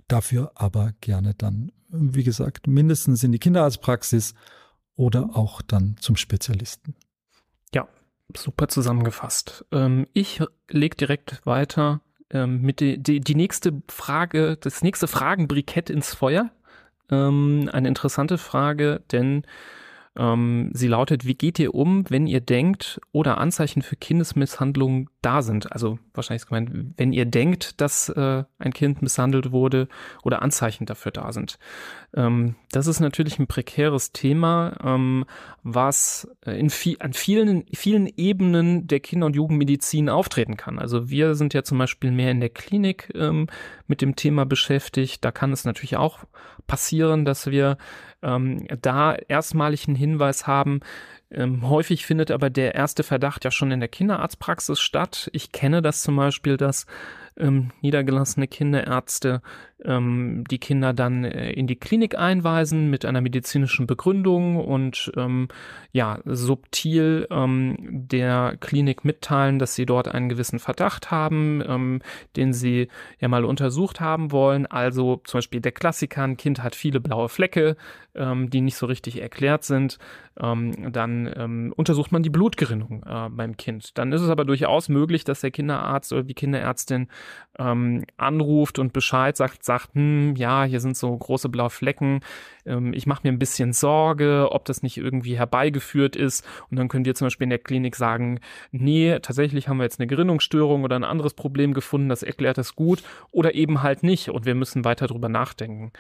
Dafür aber gerne dann, wie gesagt, mindestens in die Kinderarztpraxis oder auch dann zum Spezialisten. Ja, super zusammengefasst. Ähm, ich lege direkt weiter ähm, mit die, die, die nächste Frage, das nächste Fragenbrikett ins Feuer. Ähm, eine interessante Frage, denn ähm, sie lautet, wie geht ihr um, wenn ihr denkt oder Anzeichen für Kindesmisshandlung da sind? Also wahrscheinlich ist gemeint, wenn ihr denkt, dass äh, ein Kind misshandelt wurde oder Anzeichen dafür da sind. Ähm, das ist natürlich ein prekäres Thema, ähm, was in viel, an vielen, vielen Ebenen der Kinder- und Jugendmedizin auftreten kann. Also wir sind ja zum Beispiel mehr in der Klinik ähm, mit dem Thema beschäftigt. Da kann es natürlich auch passieren, dass wir ähm, da erstmalig einen Hinweis haben. Ähm, häufig findet aber der erste Verdacht ja schon in der Kinderarztpraxis statt. Ich kenne das zum Beispiel, dass ähm, niedergelassene Kinderärzte ähm, die Kinder dann äh, in die Klinik einweisen mit einer medizinischen Begründung und ähm, ja, subtil ähm, der Klinik mitteilen, dass sie dort einen gewissen Verdacht haben, ähm, den sie ja mal untersucht haben wollen. Also zum Beispiel der Klassiker, ein Kind hat viele blaue Flecke, ähm, die nicht so richtig erklärt sind. Ähm, dann ähm, untersucht man die Blutgerinnung äh, beim Kind. Dann ist es aber durchaus möglich, dass der Kinderarzt oder die Kinderärztin ähm, anruft und Bescheid sagt, sagt, hm, ja, hier sind so große blaue Flecken, ähm, ich mache mir ein bisschen Sorge, ob das nicht irgendwie herbeigeführt ist. Und dann könnt ihr zum Beispiel in der Klinik sagen, nee, tatsächlich haben wir jetzt eine Gerinnungsstörung oder ein anderes Problem gefunden, das erklärt das gut oder eben halt nicht und wir müssen weiter drüber nachdenken.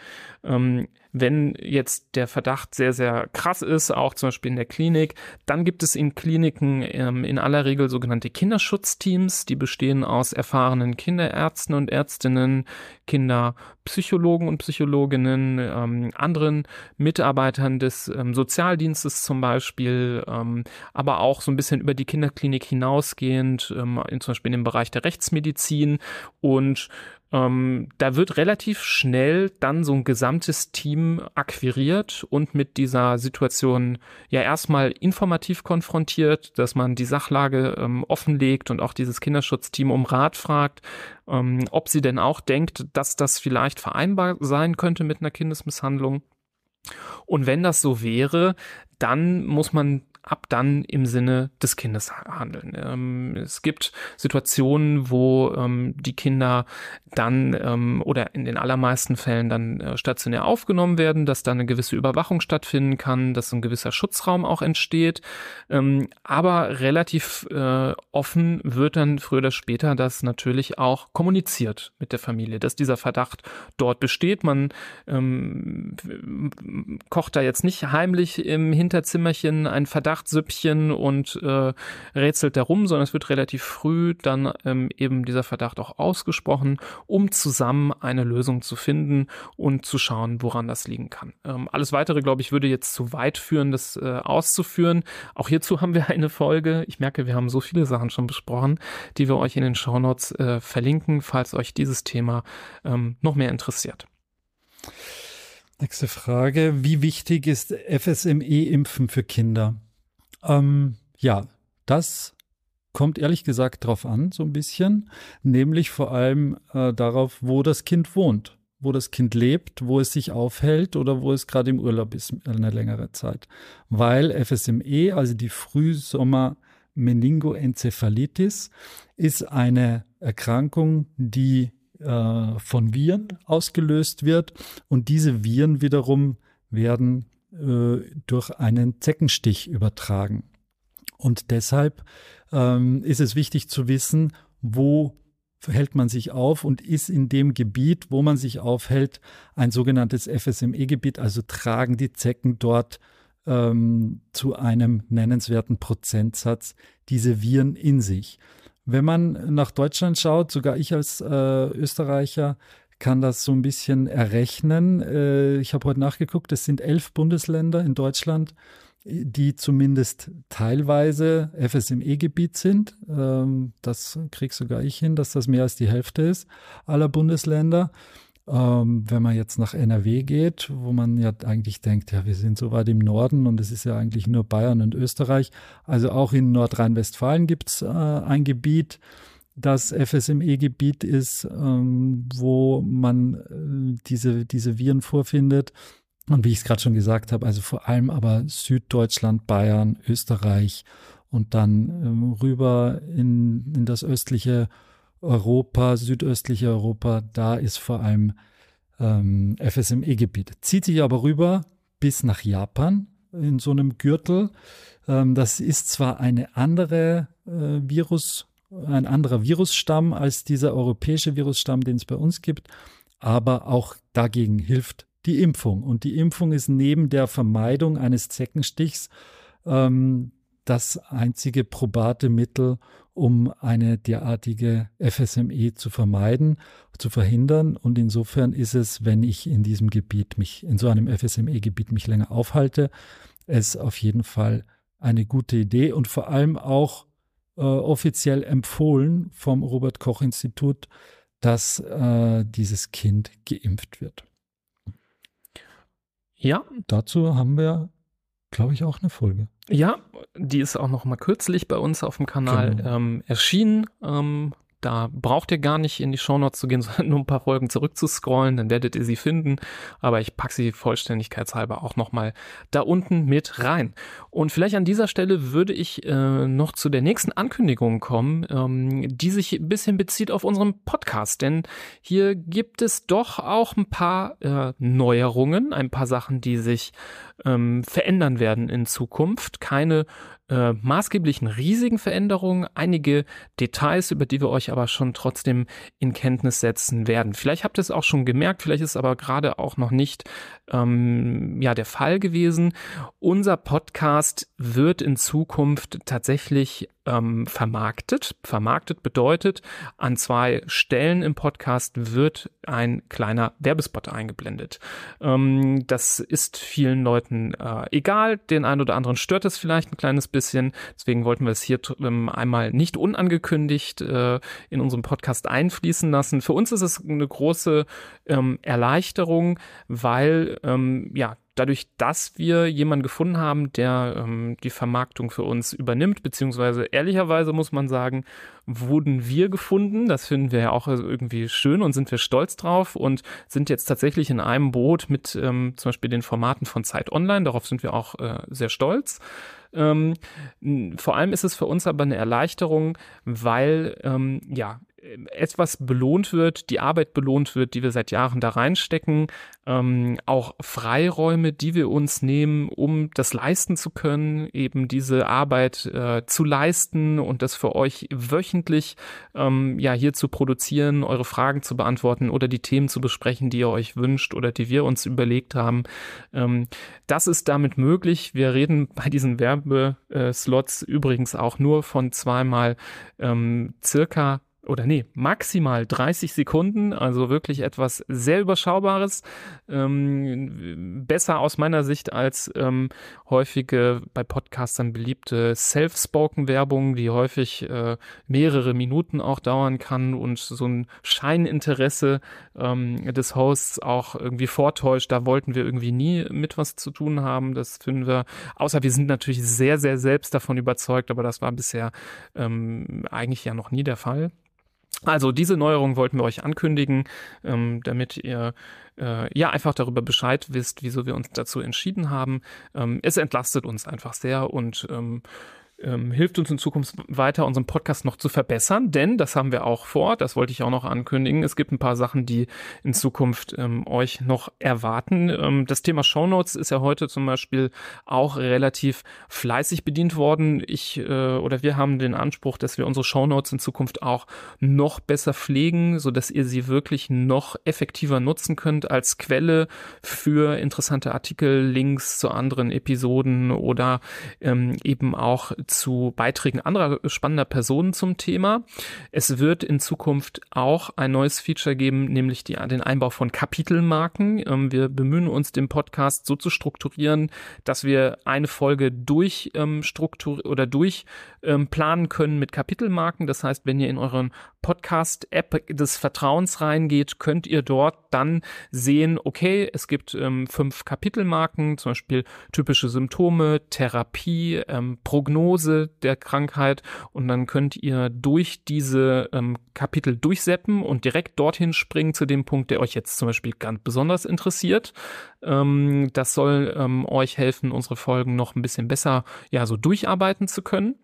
Ähm, wenn jetzt der Verdacht sehr, sehr krass ist, auch zum Beispiel in der Klinik, dann gibt es in Kliniken ähm, in aller Regel sogenannte Kinderschutzteams, die bestehen aus erfahrenen Kinderärzten und Ärztinnen, Kinderpsychologen und Psychologinnen, ähm, anderen Mitarbeitern des ähm, Sozialdienstes zum Beispiel, ähm, aber auch so ein bisschen über die Kinderklinik hinausgehend, ähm, in, zum Beispiel in dem Bereich der Rechtsmedizin. Und ähm, da wird relativ schnell dann so ein gesamtes Team akquiriert und mit dieser Situation ja erstmal informativ konfrontiert, dass man die Sachlage ähm, offenlegt und auch dieses Kinderschutzteam um Rat fragt, ähm, ob sie denn auch denkt, dass das vielleicht vereinbar sein könnte mit einer Kindesmisshandlung. Und wenn das so wäre, dann muss man ab dann im Sinne des Kindes handeln. Ähm, es gibt Situationen, wo ähm, die Kinder dann ähm, oder in den allermeisten Fällen dann äh, stationär aufgenommen werden, dass da eine gewisse Überwachung stattfinden kann, dass ein gewisser Schutzraum auch entsteht. Ähm, aber relativ äh, offen wird dann früher oder später das natürlich auch kommuniziert mit der Familie, dass dieser Verdacht dort besteht. Man ähm, kocht da jetzt nicht heimlich im Hinterzimmerchen ein Verdachtssüppchen und äh, rätselt darum, sondern es wird relativ früh dann ähm, eben dieser Verdacht auch ausgesprochen um zusammen eine Lösung zu finden und zu schauen, woran das liegen kann. Ähm, alles weitere, glaube ich, würde jetzt zu weit führen, das äh, auszuführen. Auch hierzu haben wir eine Folge. Ich merke, wir haben so viele Sachen schon besprochen, die wir euch in den Shownotes äh, verlinken, falls euch dieses Thema ähm, noch mehr interessiert. Nächste Frage. Wie wichtig ist FSME-Impfen für Kinder? Ähm, ja, das kommt ehrlich gesagt drauf an, so ein bisschen, nämlich vor allem äh, darauf, wo das Kind wohnt, wo das Kind lebt, wo es sich aufhält oder wo es gerade im Urlaub ist eine längere Zeit. Weil FSME, also die Frühsommer Meningoenzephalitis, ist eine Erkrankung, die äh, von Viren ausgelöst wird und diese Viren wiederum werden durch einen Zeckenstich übertragen. Und deshalb ähm, ist es wichtig zu wissen, wo hält man sich auf und ist in dem Gebiet, wo man sich aufhält, ein sogenanntes FSME-Gebiet, also tragen die Zecken dort ähm, zu einem nennenswerten Prozentsatz diese Viren in sich. Wenn man nach Deutschland schaut, sogar ich als äh, Österreicher kann das so ein bisschen errechnen. Äh, ich habe heute nachgeguckt, es sind elf Bundesländer in Deutschland, die zumindest teilweise FSME-Gebiet sind. Ähm, das kriege sogar ich hin, dass das mehr als die Hälfte ist aller Bundesländer. Ähm, wenn man jetzt nach NRW geht, wo man ja eigentlich denkt, ja, wir sind so weit im Norden und es ist ja eigentlich nur Bayern und Österreich. Also auch in Nordrhein-Westfalen gibt es äh, ein Gebiet, das FSME-Gebiet ist, ähm, wo man äh, diese, diese Viren vorfindet. Und wie ich es gerade schon gesagt habe, also vor allem aber Süddeutschland, Bayern, Österreich und dann ähm, rüber in, in das östliche Europa, südöstliche Europa, da ist vor allem ähm, FSME-Gebiet. Zieht sich aber rüber bis nach Japan in so einem Gürtel. Ähm, das ist zwar eine andere äh, Virus, ein anderer Virusstamm als dieser europäische Virusstamm, den es bei uns gibt, aber auch dagegen hilft die Impfung. Und die Impfung ist neben der Vermeidung eines Zeckenstichs ähm, das einzige probate Mittel, um eine derartige FSME zu vermeiden, zu verhindern. Und insofern ist es, wenn ich in diesem Gebiet mich, in so einem FSME-Gebiet mich länger aufhalte, es auf jeden Fall eine gute Idee und vor allem auch äh, offiziell empfohlen vom Robert Koch Institut, dass äh, dieses Kind geimpft wird. Ja. Dazu haben wir, glaube ich, auch eine Folge. Ja, die ist auch noch mal kürzlich bei uns auf dem Kanal genau. ähm, erschienen. Ähm, da braucht ihr gar nicht in die Shownotes zu gehen, sondern nur ein paar Folgen zurückzuscrollen, dann werdet ihr sie finden. Aber ich packe sie vollständigkeitshalber auch nochmal da unten mit rein. Und vielleicht an dieser Stelle würde ich äh, noch zu der nächsten Ankündigung kommen, ähm, die sich ein bisschen bezieht auf unseren Podcast. Denn hier gibt es doch auch ein paar äh, Neuerungen, ein paar Sachen, die sich ähm, verändern werden in Zukunft. Keine äh, maßgeblichen riesigen Veränderungen, einige Details, über die wir euch aber schon trotzdem in Kenntnis setzen werden. Vielleicht habt ihr es auch schon gemerkt, vielleicht ist aber gerade auch noch nicht ähm, ja der Fall gewesen. Unser Podcast wird in Zukunft tatsächlich ähm, vermarktet. Vermarktet bedeutet, an zwei Stellen im Podcast wird ein kleiner Werbespot eingeblendet. Ähm, das ist vielen Leuten äh, egal. Den einen oder anderen stört es vielleicht ein kleines bisschen. Deswegen wollten wir es hier ähm, einmal nicht unangekündigt äh, in unserem Podcast einfließen lassen. Für uns ist es eine große ähm, Erleichterung, weil ähm, ja dadurch, dass wir jemanden gefunden haben, der ähm, die Vermarktung für uns übernimmt, beziehungsweise ehrlicherweise muss man sagen, wurden wir gefunden. Das finden wir ja auch irgendwie schön und sind wir stolz drauf und sind jetzt tatsächlich in einem Boot mit ähm, zum Beispiel den Formaten von Zeit Online. Darauf sind wir auch äh, sehr stolz. Ähm, vor allem ist es für uns aber eine Erleichterung, weil ähm, ja etwas belohnt wird, die Arbeit belohnt wird, die wir seit Jahren da reinstecken, ähm, auch Freiräume, die wir uns nehmen, um das leisten zu können, eben diese Arbeit äh, zu leisten und das für euch wöchentlich ähm, ja hier zu produzieren, eure Fragen zu beantworten oder die Themen zu besprechen, die ihr euch wünscht oder die wir uns überlegt haben. Ähm, das ist damit möglich. Wir reden bei diesen Werbeslots übrigens auch nur von zweimal ähm, circa oder nee, maximal 30 Sekunden, also wirklich etwas sehr Überschaubares. Ähm, besser aus meiner Sicht als ähm, häufige bei Podcastern beliebte Self-Spoken-Werbung, die häufig äh, mehrere Minuten auch dauern kann und so ein Scheininteresse ähm, des Hosts auch irgendwie vortäuscht. Da wollten wir irgendwie nie mit was zu tun haben. Das finden wir, außer wir sind natürlich sehr, sehr selbst davon überzeugt, aber das war bisher ähm, eigentlich ja noch nie der Fall. Also diese Neuerung wollten wir euch ankündigen, ähm, damit ihr äh, ja einfach darüber Bescheid wisst, wieso wir uns dazu entschieden haben. Ähm, es entlastet uns einfach sehr und ähm, ähm, hilft uns in Zukunft weiter, unseren Podcast noch zu verbessern, denn das haben wir auch vor, das wollte ich auch noch ankündigen. Es gibt ein paar Sachen, die in Zukunft ähm, euch noch erwarten. Ähm, das Thema Shownotes ist ja heute zum Beispiel auch relativ fleißig bedient worden. Ich äh, oder wir haben den Anspruch, dass wir unsere Shownotes in Zukunft auch noch besser pflegen, so dass ihr sie wirklich noch effektiver nutzen könnt als Quelle für interessante Artikel, Links zu anderen Episoden oder ähm, eben auch zu Beiträgen anderer spannender Personen zum Thema. Es wird in Zukunft auch ein neues Feature geben, nämlich die, den Einbau von Kapitelmarken. Ähm, wir bemühen uns, den Podcast so zu strukturieren, dass wir eine Folge durch ähm, Struktur oder durch ähm, planen können mit Kapitelmarken. Das heißt, wenn ihr in euren Podcast-App des Vertrauens reingeht, könnt ihr dort dann sehen, okay, es gibt ähm, fünf Kapitelmarken, zum Beispiel typische Symptome, Therapie, ähm, Prognose der Krankheit und dann könnt ihr durch diese ähm, Kapitel durchseppen und direkt dorthin springen zu dem Punkt, der euch jetzt zum Beispiel ganz besonders interessiert. Ähm, das soll ähm, euch helfen, unsere Folgen noch ein bisschen besser ja so durcharbeiten zu können.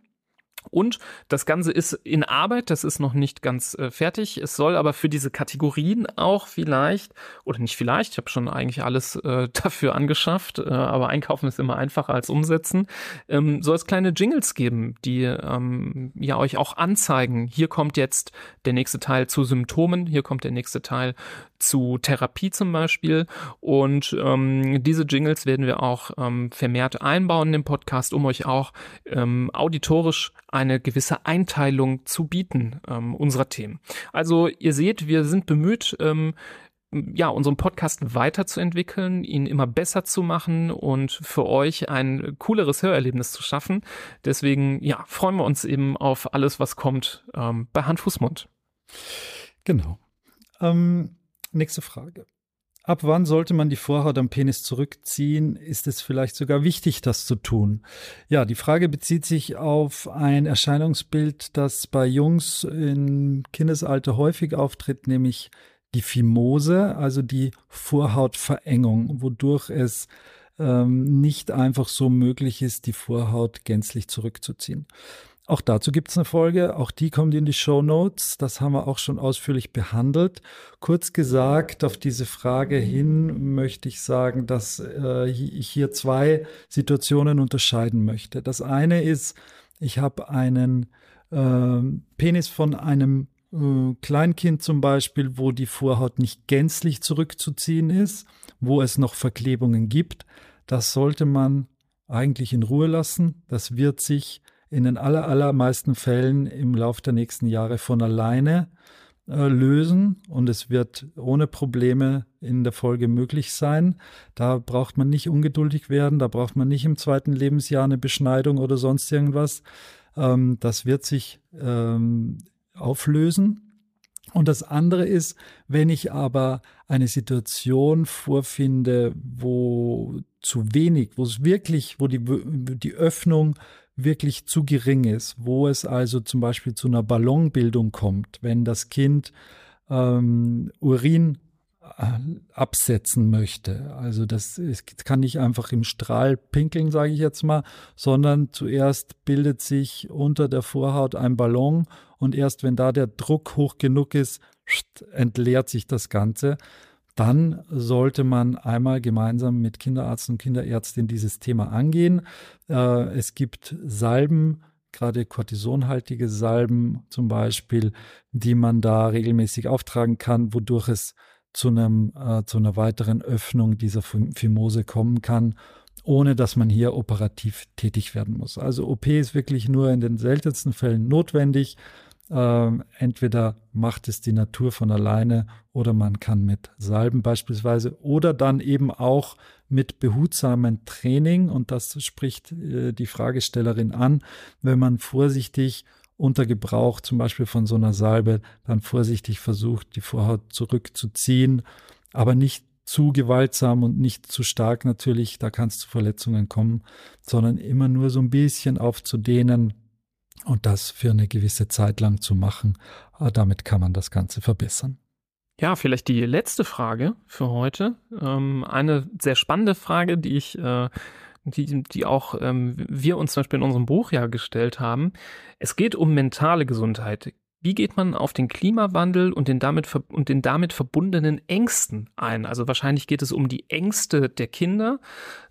Und das Ganze ist in Arbeit, das ist noch nicht ganz äh, fertig. Es soll aber für diese Kategorien auch vielleicht, oder nicht vielleicht, ich habe schon eigentlich alles äh, dafür angeschafft, äh, aber einkaufen ist immer einfacher als umsetzen, ähm, soll es kleine Jingles geben, die ähm, ja euch auch anzeigen, hier kommt jetzt der nächste Teil zu Symptomen, hier kommt der nächste Teil zu Therapie zum Beispiel. Und ähm, diese Jingles werden wir auch ähm, vermehrt einbauen in den Podcast, um euch auch ähm, auditorisch eine gewisse Einteilung zu bieten ähm, unserer Themen. Also ihr seht, wir sind bemüht, ähm, ja, unseren Podcast weiterzuentwickeln, ihn immer besser zu machen und für euch ein cooleres Hörerlebnis zu schaffen. Deswegen, ja, freuen wir uns eben auf alles, was kommt ähm, bei Hand, Fuß, Mund. Genau. Ähm, Nächste Frage. Ab wann sollte man die Vorhaut am Penis zurückziehen? Ist es vielleicht sogar wichtig, das zu tun? Ja, die Frage bezieht sich auf ein Erscheinungsbild, das bei Jungs im Kindesalter häufig auftritt, nämlich die Phimose, also die Vorhautverengung, wodurch es ähm, nicht einfach so möglich ist, die Vorhaut gänzlich zurückzuziehen. Auch dazu gibt es eine Folge, auch die kommt in die Show Notes. Das haben wir auch schon ausführlich behandelt. Kurz gesagt, auf diese Frage hin möchte ich sagen, dass äh, ich hier zwei Situationen unterscheiden möchte. Das eine ist, ich habe einen äh, Penis von einem äh, Kleinkind zum Beispiel, wo die Vorhaut nicht gänzlich zurückzuziehen ist, wo es noch Verklebungen gibt. Das sollte man eigentlich in Ruhe lassen. Das wird sich in den aller, allermeisten Fällen im Laufe der nächsten Jahre von alleine äh, lösen und es wird ohne Probleme in der Folge möglich sein. Da braucht man nicht ungeduldig werden, da braucht man nicht im zweiten Lebensjahr eine Beschneidung oder sonst irgendwas. Ähm, das wird sich ähm, auflösen. Und das andere ist, wenn ich aber eine Situation vorfinde, wo zu wenig, wo es wirklich, wo die, die Öffnung wirklich zu gering ist, wo es also zum Beispiel zu einer Ballonbildung kommt, wenn das Kind ähm, Urin äh, absetzen möchte. Also das, das kann nicht einfach im Strahl pinkeln, sage ich jetzt mal, sondern zuerst bildet sich unter der Vorhaut ein Ballon und erst wenn da der Druck hoch genug ist, entleert sich das Ganze dann sollte man einmal gemeinsam mit Kinderarzt und Kinderärztin dieses Thema angehen. Äh, es gibt Salben, gerade kortisonhaltige Salben zum Beispiel, die man da regelmäßig auftragen kann, wodurch es zu, einem, äh, zu einer weiteren Öffnung dieser Phimose kommen kann, ohne dass man hier operativ tätig werden muss. Also OP ist wirklich nur in den seltensten Fällen notwendig. Ähm, entweder macht es die Natur von alleine oder man kann mit Salben beispielsweise oder dann eben auch mit behutsamen Training. Und das spricht äh, die Fragestellerin an, wenn man vorsichtig unter Gebrauch zum Beispiel von so einer Salbe dann vorsichtig versucht, die Vorhaut zurückzuziehen, aber nicht zu gewaltsam und nicht zu stark natürlich, da kann es zu Verletzungen kommen, sondern immer nur so ein bisschen aufzudehnen, und das für eine gewisse Zeit lang zu machen, äh, damit kann man das Ganze verbessern. Ja, vielleicht die letzte Frage für heute. Ähm, eine sehr spannende Frage, die ich äh, die, die auch ähm, wir uns zum Beispiel in unserem Buch ja gestellt haben. Es geht um mentale Gesundheit. Wie geht man auf den Klimawandel und den damit, und den damit verbundenen Ängsten ein? Also wahrscheinlich geht es um die Ängste der Kinder.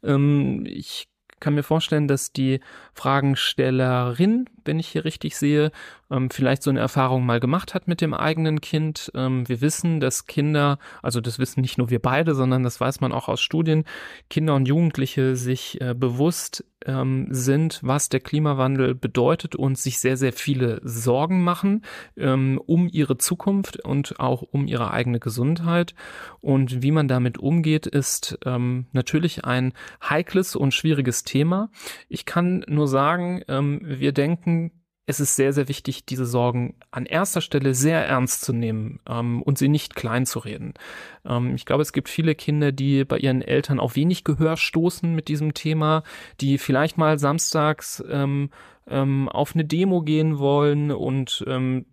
Ähm, ich kann mir vorstellen, dass die Fragenstellerin, wenn ich hier richtig sehe, ähm, vielleicht so eine Erfahrung mal gemacht hat mit dem eigenen Kind. Ähm, wir wissen, dass Kinder, also das wissen nicht nur wir beide, sondern das weiß man auch aus Studien, Kinder und Jugendliche sich äh, bewusst ähm, sind, was der Klimawandel bedeutet und sich sehr, sehr viele Sorgen machen ähm, um ihre Zukunft und auch um ihre eigene Gesundheit. Und wie man damit umgeht, ist ähm, natürlich ein heikles und schwieriges Thema. Ich kann nur sagen, ähm, wir denken es ist sehr, sehr wichtig, diese Sorgen an erster Stelle sehr ernst zu nehmen ähm, und sie nicht klein zu reden. Ähm, ich glaube, es gibt viele Kinder, die bei ihren Eltern auf wenig Gehör stoßen mit diesem Thema, die vielleicht mal samstags ähm, ähm, auf eine Demo gehen wollen und ähm,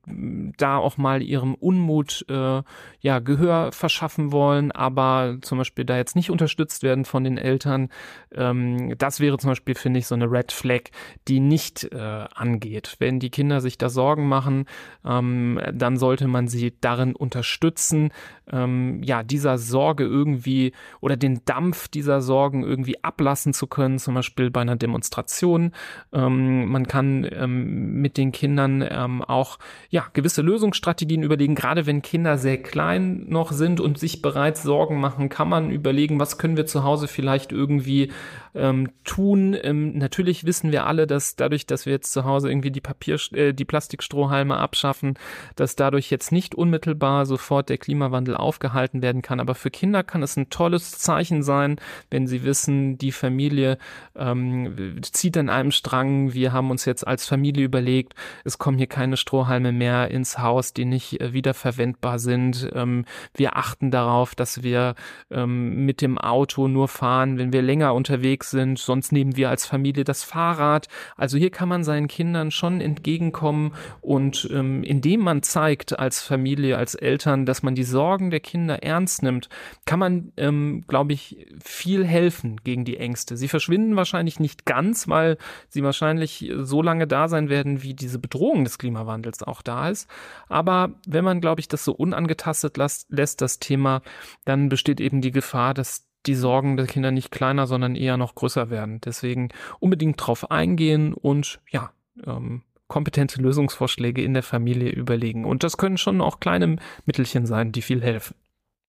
da auch mal ihrem Unmut äh, ja Gehör verschaffen wollen, aber zum Beispiel da jetzt nicht unterstützt werden von den Eltern. Ähm, das wäre zum Beispiel, finde ich, so eine Red Flag, die nicht äh, angeht. Wenn die Kinder sich da Sorgen machen, ähm, dann sollte man sie darin unterstützen, ähm, ja, dieser Sorge irgendwie oder den Dampf dieser Sorgen irgendwie ablassen zu können, zum Beispiel bei einer Demonstration. Ähm, man kann ähm, mit den Kindern ähm, auch ja gewisse Lösungsstrategien überlegen. Gerade wenn Kinder sehr klein noch sind und sich bereits Sorgen machen, kann man überlegen, was können wir zu Hause vielleicht irgendwie ähm, tun. Ähm, natürlich wissen wir alle, dass dadurch, dass wir jetzt zu Hause irgendwie die Papier, äh, die Plastikstrohhalme abschaffen, dass dadurch jetzt nicht unmittelbar sofort der Klimawandel aufgehalten werden kann. Aber für Kinder kann es ein tolles Zeichen sein, wenn sie wissen, die Familie ähm, zieht an einem Strang. Wir haben uns jetzt als Familie überlegt, es kommen hier keine Strohhalme mehr ins Haus, die nicht äh, wiederverwendbar sind. Ähm, wir achten darauf, dass wir ähm, mit dem Auto nur fahren, wenn wir länger unterwegs unterwegs sind, sonst nehmen wir als Familie das Fahrrad. Also hier kann man seinen Kindern schon entgegenkommen und ähm, indem man zeigt als Familie, als Eltern, dass man die Sorgen der Kinder ernst nimmt, kann man, ähm, glaube ich, viel helfen gegen die Ängste. Sie verschwinden wahrscheinlich nicht ganz, weil sie wahrscheinlich so lange da sein werden, wie diese Bedrohung des Klimawandels auch da ist. Aber wenn man, glaube ich, das so unangetastet lässt, das Thema, dann besteht eben die Gefahr, dass die Sorgen der Kinder nicht kleiner, sondern eher noch größer werden. Deswegen unbedingt drauf eingehen und ja, ähm, kompetente Lösungsvorschläge in der Familie überlegen. Und das können schon auch kleine Mittelchen sein, die viel helfen.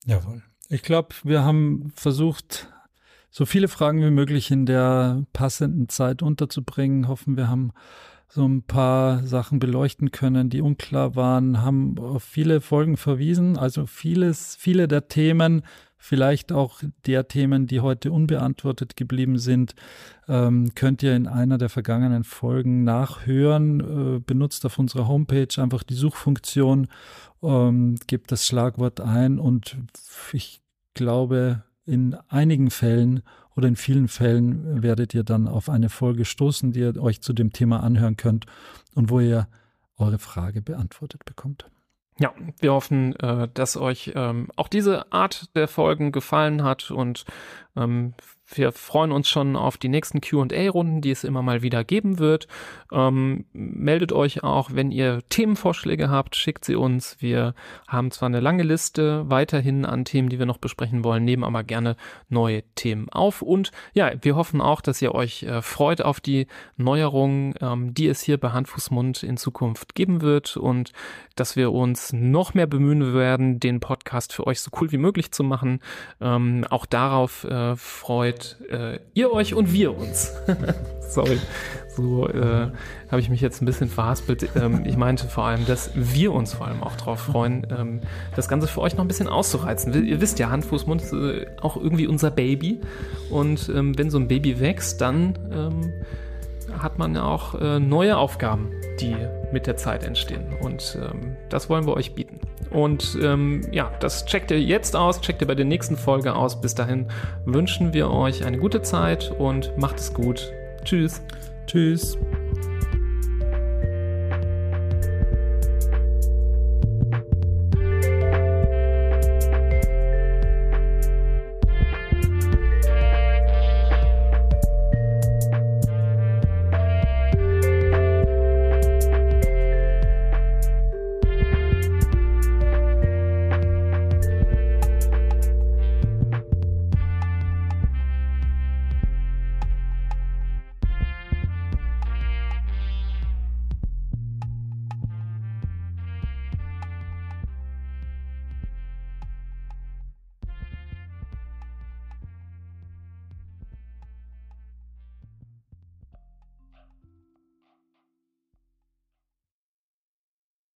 Jawohl. Ich glaube, wir haben versucht, so viele Fragen wie möglich in der passenden Zeit unterzubringen. Hoffen, wir haben so ein paar Sachen beleuchten können, die unklar waren, haben auf viele Folgen verwiesen. Also vieles, viele der Themen vielleicht auch der Themen, die heute unbeantwortet geblieben sind, ähm, könnt ihr in einer der vergangenen Folgen nachhören. Äh, benutzt auf unserer Homepage einfach die Suchfunktion, ähm, gebt das Schlagwort ein und ich glaube, in einigen Fällen oder in vielen Fällen werdet ihr dann auf eine Folge stoßen, die ihr euch zu dem Thema anhören könnt und wo ihr eure Frage beantwortet bekommt. Ja, wir hoffen, äh, dass euch ähm, auch diese Art der Folgen gefallen hat und ähm, wir freuen uns schon auf die nächsten QA-Runden, die es immer mal wieder geben wird. Ähm, meldet euch auch, wenn ihr Themenvorschläge habt, schickt sie uns. Wir haben zwar eine lange Liste weiterhin an Themen, die wir noch besprechen wollen, nehmen aber gerne neue Themen auf. Und ja, wir hoffen auch, dass ihr euch äh, freut auf die Neuerungen, ähm, die es hier bei Handfußmund in Zukunft geben wird und dass wir uns noch mehr bemühen werden, den Podcast für euch so cool wie möglich zu machen. Ähm, auch darauf äh, freut äh, ihr euch und wir uns. Sorry, so äh, habe ich mich jetzt ein bisschen verhaspelt. Ähm, ich meinte vor allem, dass wir uns vor allem auch darauf freuen, ähm, das Ganze für euch noch ein bisschen auszureizen. Ihr wisst ja, Hand, Fuß, Mund ist äh, auch irgendwie unser Baby. Und ähm, wenn so ein Baby wächst, dann ähm, hat man auch äh, neue Aufgaben, die mit der Zeit entstehen. Und ähm, das wollen wir euch bieten. Und ähm, ja, das checkt ihr jetzt aus, checkt ihr bei der nächsten Folge aus. Bis dahin wünschen wir euch eine gute Zeit und macht es gut. Tschüss. Tschüss.